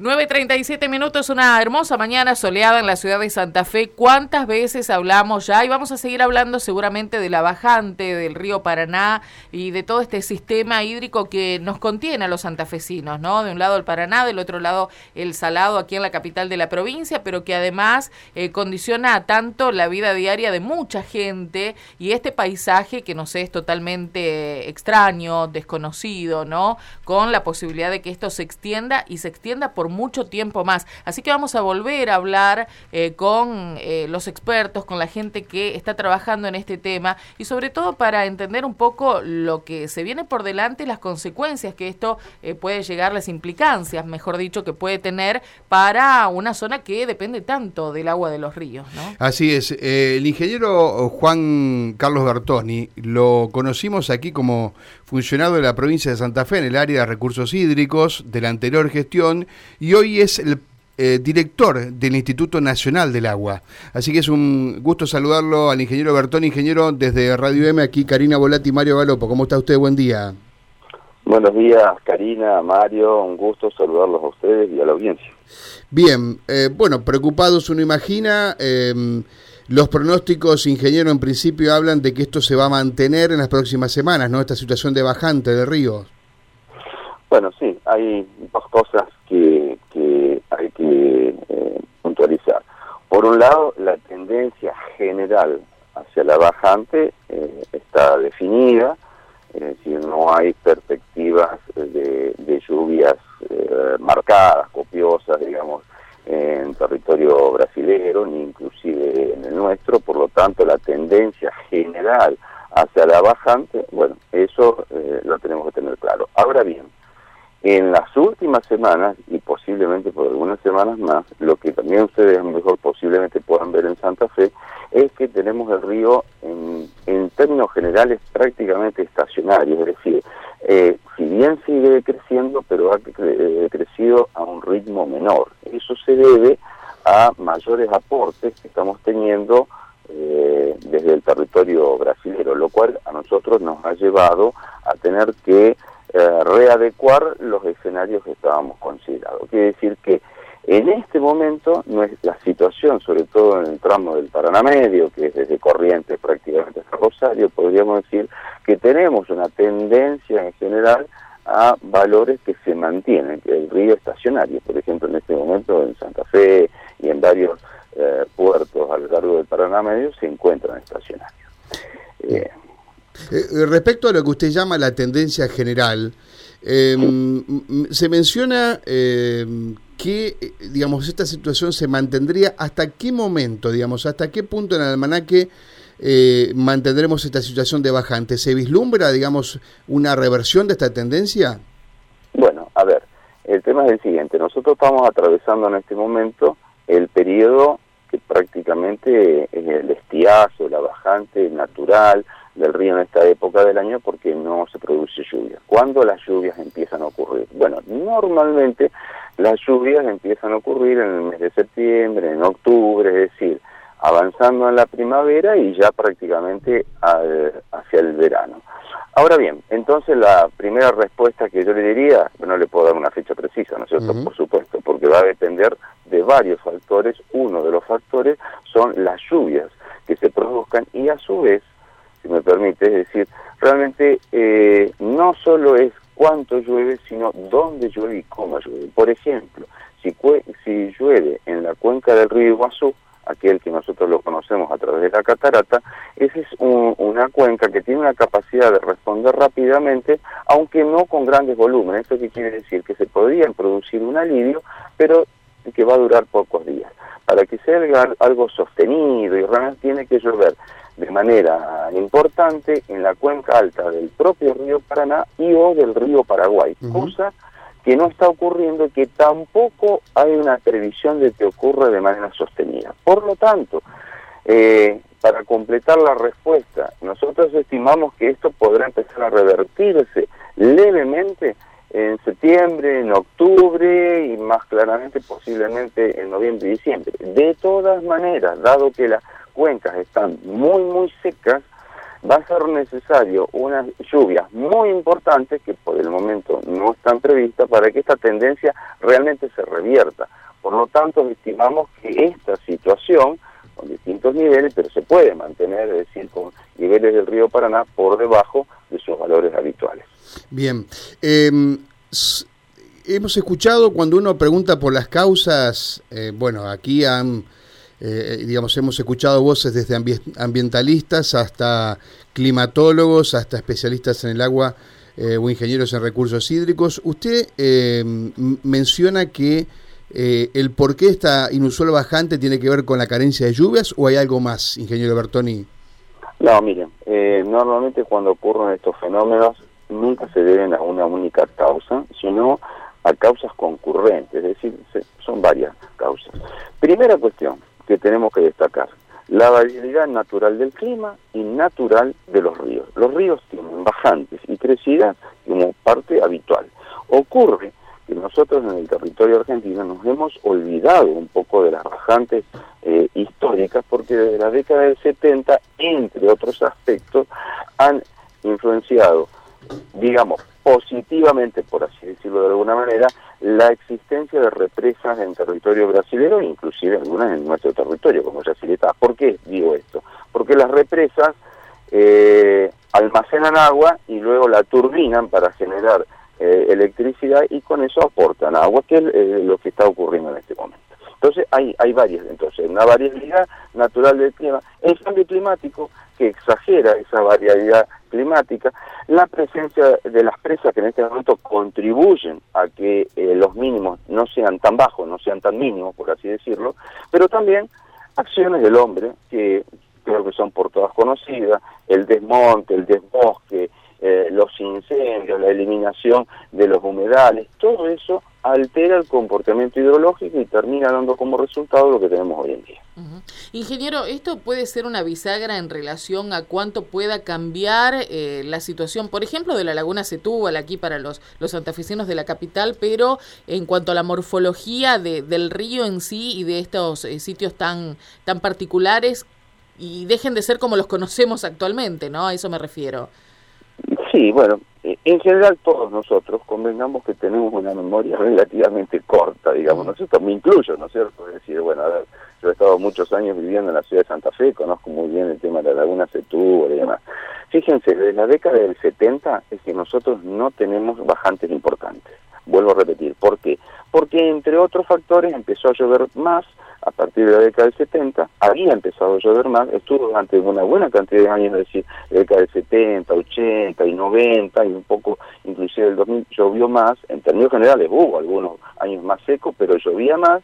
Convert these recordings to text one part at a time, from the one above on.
9.37 minutos, una hermosa mañana soleada en la ciudad de Santa Fe. ¿Cuántas veces hablamos ya? Y vamos a seguir hablando seguramente de la bajante, del río Paraná y de todo este sistema hídrico que nos contiene a los santafesinos, ¿no? De un lado el Paraná, del otro lado el Salado aquí en la capital de la provincia, pero que además eh, condiciona tanto la vida diaria de mucha gente y este paisaje que nos es totalmente extraño, desconocido, ¿no? Con la posibilidad de que esto se extienda y se extienda por mucho tiempo más. Así que vamos a volver a hablar eh, con eh, los expertos, con la gente que está trabajando en este tema y sobre todo para entender un poco lo que se viene por delante y las consecuencias que esto eh, puede llegar, las implicancias, mejor dicho, que puede tener para una zona que depende tanto del agua de los ríos. ¿no? Así es. el ingeniero Juan Carlos Bertoni lo conocimos aquí como funcionario de la provincia de Santa Fe en el área de recursos hídricos de la anterior gestión y hoy es el eh, director del Instituto Nacional del Agua. Así que es un gusto saludarlo al ingeniero Bertón, ingeniero desde Radio M, aquí Karina Volati y Mario Galopo. ¿Cómo está usted? Buen día. Buenos días, Karina, Mario, un gusto saludarlos a ustedes y a la audiencia. Bien, eh, bueno, preocupados uno imagina, em, los pronósticos, ingeniero, en principio hablan de que esto se va a mantener en las próximas semanas, ¿no? Esta situación de bajante de ríos. Bueno, sí, hay dos cosas que, hay que eh, puntualizar. Por un lado, la tendencia general hacia la bajante eh, está definida, es decir, no hay perspectivas de, lluvias eh, marcadas, copiosas, digamos, en territorio brasilero, ni inclusive en el nuestro, por lo tanto la tendencia general hacia la bajante, bueno, eso lo tenemos que tener claro. Ahora bien, en las últimas semanas, y posiblemente por algunas semanas más, lo que también ustedes mejor posiblemente puedan ver en Santa Fe, es que tenemos el río en, términos generales prácticamente estacionario, es decir, eh, si bien sigue creciendo, pero ha eh, crecido a un ritmo menor. Eso se debe a mayores aportes que estamos teniendo eh, desde el territorio brasilero, lo cual a nosotros nos ha llevado a tener que eh, readecuar los escenarios que estábamos considerando. Quiere decir que en este momento no es la situación, sobre todo en el tramo del Paraná Medio, que es desde Corrientes prácticamente hasta Rosario, podríamos decir que tenemos una tendencia en general a valores que se mantienen, que el río estacionario, por ejemplo, en este momento en Santa Fe y en varios eh, puertos a lo largo del Paraná Medio se encuentran estacionarios. Eh, eh, respecto a lo que usted llama la tendencia general, em, se menciona em, que, digamos, esta situación se mantendría hasta qué momento, digamos, hasta qué punto en el almanaque eh, mantendremos esta situación de bajante. ¿Se vislumbra, digamos, una reversión de esta tendencia? Bueno, a ver, el tema es el siguiente. Nosotros estamos atravesando en este momento el periodo que prácticamente es el estiazo, la bajante natural, del río en esta época del año porque no se produce lluvia. ¿Cuándo las lluvias empiezan a ocurrir? Bueno, normalmente las lluvias empiezan a ocurrir en el mes de septiembre, en octubre, avanzando en la primavera y ya prácticamente hacia el verano. Ahora bien, entonces la primera respuesta que yo le diría, no le puedo dar una fecha precisa, ¿no es cierto? Por supuesto, porque va a depender de varios factores. Uno de los factores son las lluvias que se produzcan y a su vez si me permite, es decir, realmente eh, no solo es cuánto llueve, sino dónde llueve y cómo llueve. Por ejemplo, si, si llueve en la cuenca del río Iguazú, aquel que nosotros lo conocemos a través de la catarata, esa es una cuenca que tiene una capacidad de responder rápidamente, aunque no con grandes volúmenes. ¿Esto qué quiere decir? Que se podría producir un alivio, pero que va a durar pocos días. Para que sea algo sostenido y realmente tiene que llover de manera importante en la cuenca alta del propio río Paraná y o del río Paraguay, cosa que no está ocurriendo y que tampoco hay una previsión de que ocurra de manera sostenida. Por lo tanto, eh, para completar la respuesta, nosotros estimamos que esto podrá empezar a revertirse levemente en septiembre, en octubre y más claramente posiblemente en noviembre y diciembre. De todas maneras, dado que la cuencas están muy, muy secas, va a ser necesario unas lluvias muy importantes que por el momento no están previstas para que esta tendencia realmente se revierta. Por lo tanto, estimamos que esta situación, con distintos niveles, pero se puede mantener, es decir, con niveles del río Paraná por debajo de sus valores habituales. Bien. Em, hemos escuchado cuando uno pregunta por las causas, eh, bueno, aquí han, eh, digamos, hemos escuchado voces desde ambientalistas hasta climatólogos, hasta especialistas en el agua eh, o ingenieros en recursos hídricos. Usted menciona que el por qué esta inusual bajante tiene que ver con la carencia de lluvias o hay algo más, ingeniero Bertoni. No, miren, normalmente cuando ocurren estos fenómenos nunca se deben a una única causa, sino a causas concurrentes, es decir, son varias causas. Primera cuestión que tenemos que destacar, la variabilidad natural del clima y natural de los ríos. Los ríos tienen bajantes y crecidas como parte habitual. Ocurre que nosotros en el territorio argentino nos hemos olvidado un poco de las bajantes eh, históricas porque desde la década del 70, entre otros aspectos, han influenciado digamos, positivamente, por así decirlo de alguna manera, la existencia de represas en territorio brasileño, inclusive algunas en nuestro territorio, como Yacileta. ¿Por qué digo esto? Porque las represas eh, almacenan agua y luego la turbinan para generar eh, electricidad y con eso aportan agua, que es eh, lo que está ocurriendo en este momento. Entonces hay, hay varias, entonces una variabilidad natural del clima, el cambio climático que exagera esa variabilidad climática, la presencia de las presas que en este momento contribuyen a que eh, los mínimos no sean tan bajos, no sean tan mínimos, por así decirlo, pero también acciones del hombre que creo que son por todas conocidas, el desmonte, el desbosque, eh, los incendios, la eliminación de los humedales, todo eso altera el comportamiento hidrológico y termina dando como resultado lo que tenemos hoy en día. Ingeniero, ¿esto puede ser una bisagra en relación a cuánto pueda cambiar eh, la situación, por ejemplo, de la laguna Setúbal aquí para los, los santafesinos de la capital, pero en cuanto a la morfología de, del río en sí y de estos eh, sitios tan, tan particulares y dejen de ser como los conocemos actualmente, ¿no? A eso me refiero. Sí, bueno, eh, en general todos nosotros convengamos que tenemos una memoria relativamente corta, digamos, ¿no es cierto? Me incluyo, ¿no es cierto? Es decir, bueno, a ver, yo he estado muchos años viviendo en la ciudad de Santa Fe, conozco muy bien el tema de la laguna Setúbal y demás. Fíjense, desde la década del 70 es que nosotros no tenemos bajantes importantes. Vuelvo a repetir, ¿por qué? Porque entre otros factores empezó a llover más, a partir de la década del 70, había empezado a llover más, estuvo durante una buena cantidad de años, es decir, la década del 70, 80 y 90 y un poco, inclusive el 2000, llovió más, en términos generales hubo algunos años más secos, pero llovía más,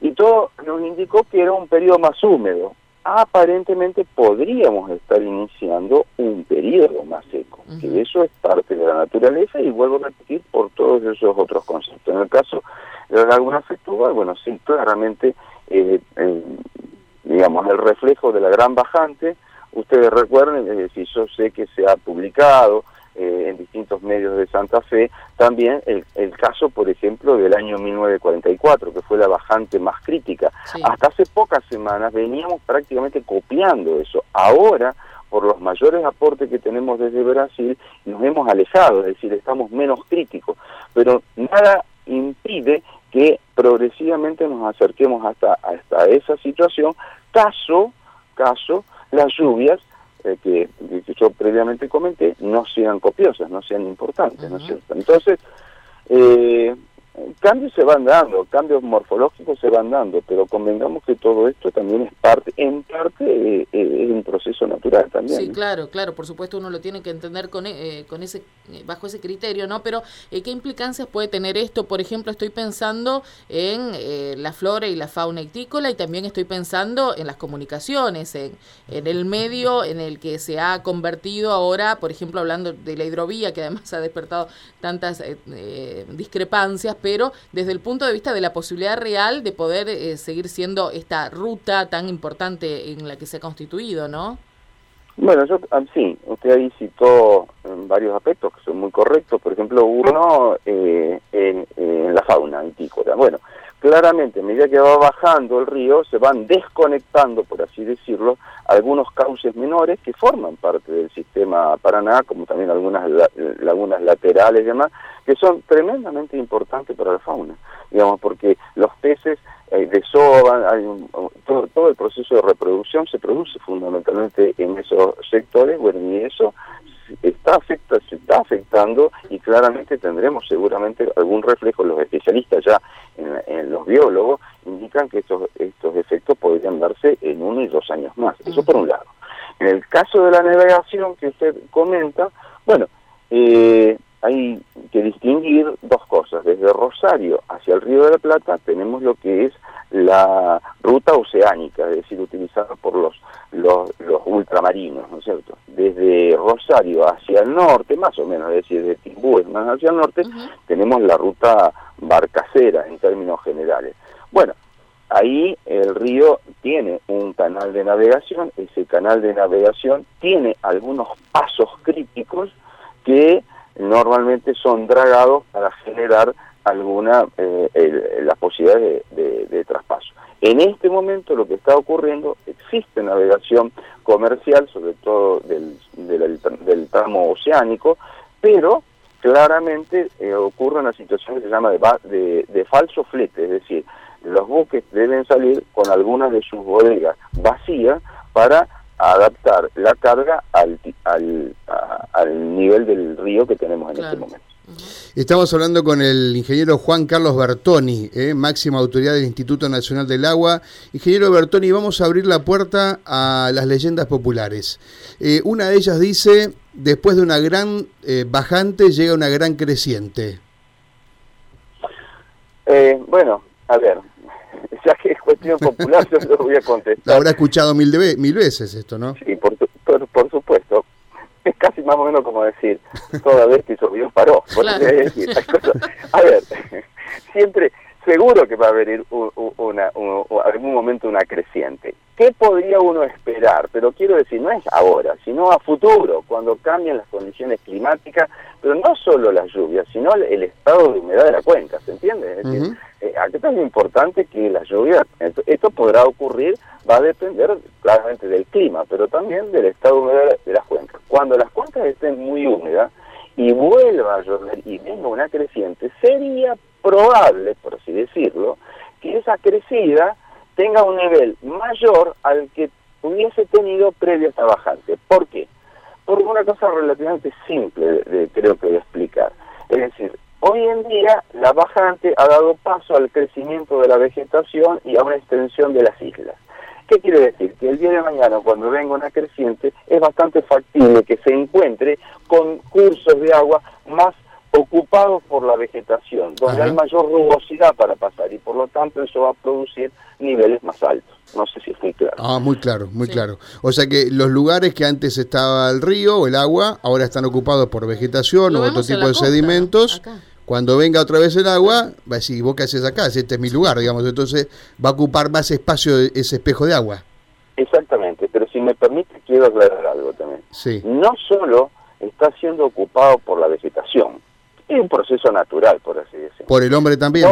y todo nos indicó que era un periodo más húmedo. Aparentemente podríamos estar iniciando un periodo más seco, que eso es parte de la naturaleza y vuelvo a repetir por todos esos otros conceptos. En el caso de la laguna Setúbal, bueno, sí, claramente eh, digamos, el reflejo de la gran bajante. Ustedes recuerden, es decir, yo sé que se ha publicado en distintos medios de Santa Fe también el, el, caso, por ejemplo, del año 1944, que fue la bajante más crítica. Hasta hace pocas semanas veníamos prácticamente copiando eso. Ahora, por los mayores aportes que tenemos desde Brasil, nos hemos alejado, es decir, estamos menos críticos. Pero nada impide que progresivamente nos acerquemos hasta, hasta esa situación, caso, caso, las lluvias eh, que, yo previamente comenté no sean copiosas, no sean importantes, ¿no es cierto? Entonces, eh, cambios se van dando, cambios morfológicos se van dando, pero convengamos que todo esto también es parte, en parte eh, eh, es un proceso natural también. Sí, claro, claro, por supuesto uno lo tiene que entender con, eh, con ese, bajo ese criterio, ¿no? Pero ¿qué implicancias puede tener esto? Por ejemplo, estoy pensando en la flora y la fauna ictícola y también estoy pensando en las comunicaciones, en, en el medio en el que se ha convertido ahora, por ejemplo, hablando de la hidrovía, que además ha despertado tantas discrepancias, pero desde el punto de vista de la posibilidad real de poder eh, seguir siendo esta ruta tan importante en la que se ha constituido, ¿no? Bueno, yo ah, sí, usted ahí citó varios aspectos que son muy correctos, por ejemplo, uno eh, en, la fauna antícola. Bueno, claramente a medida que va bajando el río se van desconectando, por así decirlo, algunos cauces menores que forman parte del sistema Paraná, como también algunas lagunas laterales y demás, que son tremendamente importantes para la fauna, digamos, porque los peces eh, desoban, hay todo, todo el proceso de reproducción se produce fundamentalmente en esos sectores, bueno, y eso está afecta, se está afectando y claramente tendremos seguramente algún reflejo. Los especialistas ya, en, los biólogos, indican que estos, estos efectos podrían darse en uno y dos años más. Eso por un lado. En el caso de la navegación que usted comenta, bueno, eh, hay que distinguir dos cosas. Desde Rosario hacia el Río de la Plata tenemos lo que es la ruta oceánica, es decir, utilizada por los, los, ultramarinos, ¿no es cierto? Desde Rosario hacia el norte, más o menos, es decir, de Timbú más hacia el norte, tenemos la ruta barcacera en términos generales. Bueno, ahí el río tiene un canal de navegación, ese canal de navegación tiene algunos pasos críticos que normalmente son dragados para generar alguna eh, la posibilidad de, traspaso. En este momento lo que está ocurriendo, existe navegación comercial, sobre todo del, del, tramo oceánico, pero claramente eh, ocurre una situación que se llama de, de, falso flete, es decir, los buques deben salir con algunas de sus bodegas vacías para adaptar la carga al, al, al nivel del río que tenemos en este momento. Estamos hablando con el ingeniero Juan Carlos Bertoni, eh, máxima autoridad del Instituto Nacional del Agua. Ingeniero Bertoni, vamos a abrir la puerta a las leyendas populares. Eh, una de ellas dice, después de una gran eh, bajante llega una gran creciente. bueno, a ver, ya que cuestión popular, yo lo voy a contestar. Lo habrá escuchado mil, mil veces esto, ¿no? Sí, por, por supuesto es casi más o menos como decir, toda vez que llovió paró. a ver, siempre, seguro que va a venir una, algún momento una creciente. ¿Qué podría uno esperar? Pero quiero decir, no es ahora, sino a futuro, cuando cambien las condiciones climáticas, pero no solo las lluvias, sino el, estado de humedad de la cuenca, ¿se entiende? Es decir, aquí es importante que la lluvia, esto podrá ocurrir, va a depender claramente del clima, pero también del estado humedad de las cuencas. Cuando las cuencas estén muy húmedas y vuelva a llover y venga una creciente, sería probable, por así decirlo, que esa crecida tenga un nivel mayor al que hubiese tenido previo a esta bajante. ¿Por qué? Por una cosa relativamente simple, de, creo que voy explicar. Es decir, hoy en día la bajante ha dado paso al crecimiento de la vegetación y a una extensión de las islas. ¿Qué quiere decir? Que el día de mañana, cuando venga una creciente, es bastante factible que se encuentre con cursos de agua más ocupados por la vegetación, donde hay mayor rugosidad para pasar y por lo tanto eso va a producir niveles más altos. No sé si es muy claro. Ah, muy claro, muy claro. O sea que los lugares que antes estaba el río o el agua, ahora están ocupados por vegetación o otro tipo de sedimentos. Cuando venga otra vez el agua, va a decir, ¿vos qué haces acá? Este es mi lugar, digamos. Entonces va a ocupar más espacio ese espejo de agua. Exactamente, pero si me permite, quiero aclarar algo también. Sí. No solo está siendo ocupado por la vegetación, es un proceso natural, por así decirlo. ¿Por el hombre también?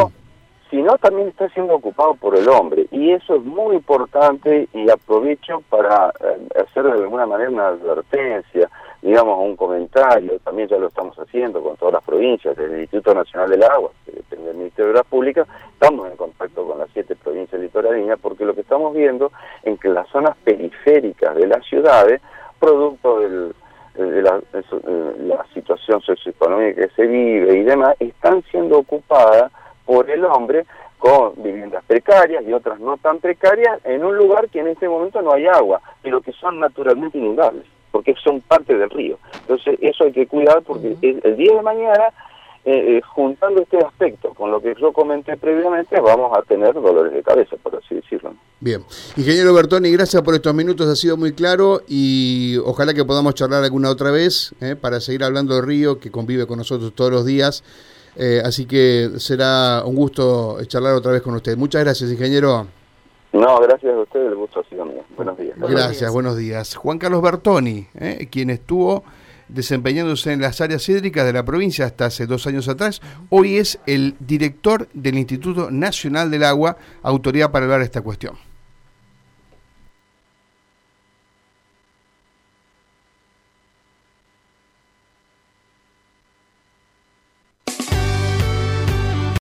sino también está siendo ocupado por el hombre. Y eso es muy importante y aprovecho para eh, hacer de alguna manera una advertencia, digamos, un comentario, también ya lo estamos haciendo con todas las provincias, desde el Instituto Nacional del Agua, que depende del Ministerio de la Pública, estamos en contacto con las siete provincias litoralinas, porque lo que estamos viendo es que las zonas periféricas de las ciudades, producto del de la, la situación socioeconómica que se vive y demás, están siendo ocupadas por el hombre con viviendas precarias y otras no tan precarias en un lugar que en este momento no hay agua, pero que son naturalmente inundables, porque son parte del río. Entonces eso hay que cuidar porque el, día de mañana, eh, eh, juntando este aspecto con lo que yo comenté previamente, vamos a tener dolores de cabeza, por así decirlo. Bien. Ingeniero Bertoni, gracias por estos minutos, ha sido muy claro y ojalá que podamos charlar alguna otra vez eh, para seguir hablando del río que convive con nosotros todos los días eh, así que será un gusto charlar otra vez con usted. Muchas gracias, ingeniero. No, gracias a usted, el gusto ha sido mío. Buenos días. Gracias, buenos días. Juan Carlos Bertoni, eh, quien estuvo desempeñándose en las áreas hídricas de la provincia hasta hace dos años atrás. Hoy es el director del Instituto Nacional del Agua, autoridad para hablar de esta cuestión.